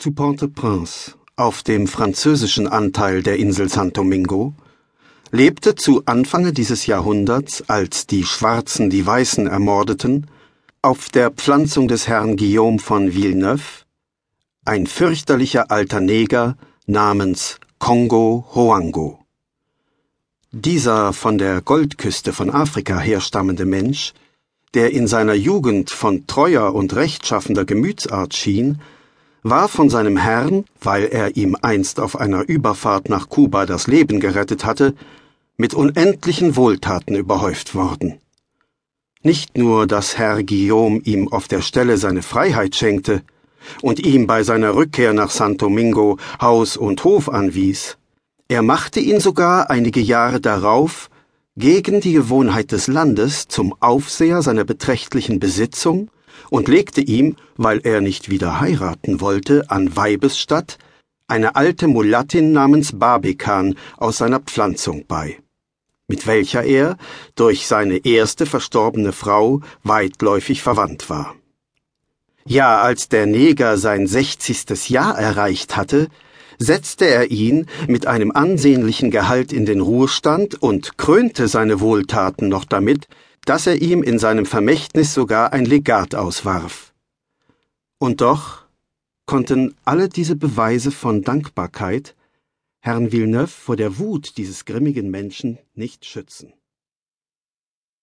Zu Port-au-Prince, auf dem französischen Anteil der Insel San Domingo, lebte zu Anfange dieses Jahrhunderts, als die Schwarzen die Weißen ermordeten, auf der Pflanzung des Herrn Guillaume von Villeneuve, ein fürchterlicher alter Neger namens Kongo Hoango. Dieser von der Goldküste von Afrika herstammende Mensch, der in seiner Jugend von treuer und rechtschaffender Gemütsart schien, war von seinem Herrn, weil er ihm einst auf einer Überfahrt nach Kuba das Leben gerettet hatte, mit unendlichen Wohltaten überhäuft worden. Nicht nur, dass Herr Guillaume ihm auf der Stelle seine Freiheit schenkte und ihm bei seiner Rückkehr nach San Domingo Haus und Hof anwies, er machte ihn sogar einige Jahre darauf gegen die Gewohnheit des Landes zum Aufseher seiner beträchtlichen Besitzung und legte ihm, weil er nicht wieder heiraten wollte, an Weibesstatt eine alte Mulattin namens Barbikan aus seiner Pflanzung bei, mit welcher er durch seine erste verstorbene Frau weitläufig verwandt war. Ja, als der Neger sein sechzigstes Jahr erreicht hatte, setzte er ihn mit einem ansehnlichen Gehalt in den Ruhestand und krönte seine Wohltaten noch damit, dass er ihm in seinem Vermächtnis sogar ein Legat auswarf. Und doch konnten alle diese Beweise von Dankbarkeit Herrn Villeneuve vor der Wut dieses grimmigen Menschen nicht schützen.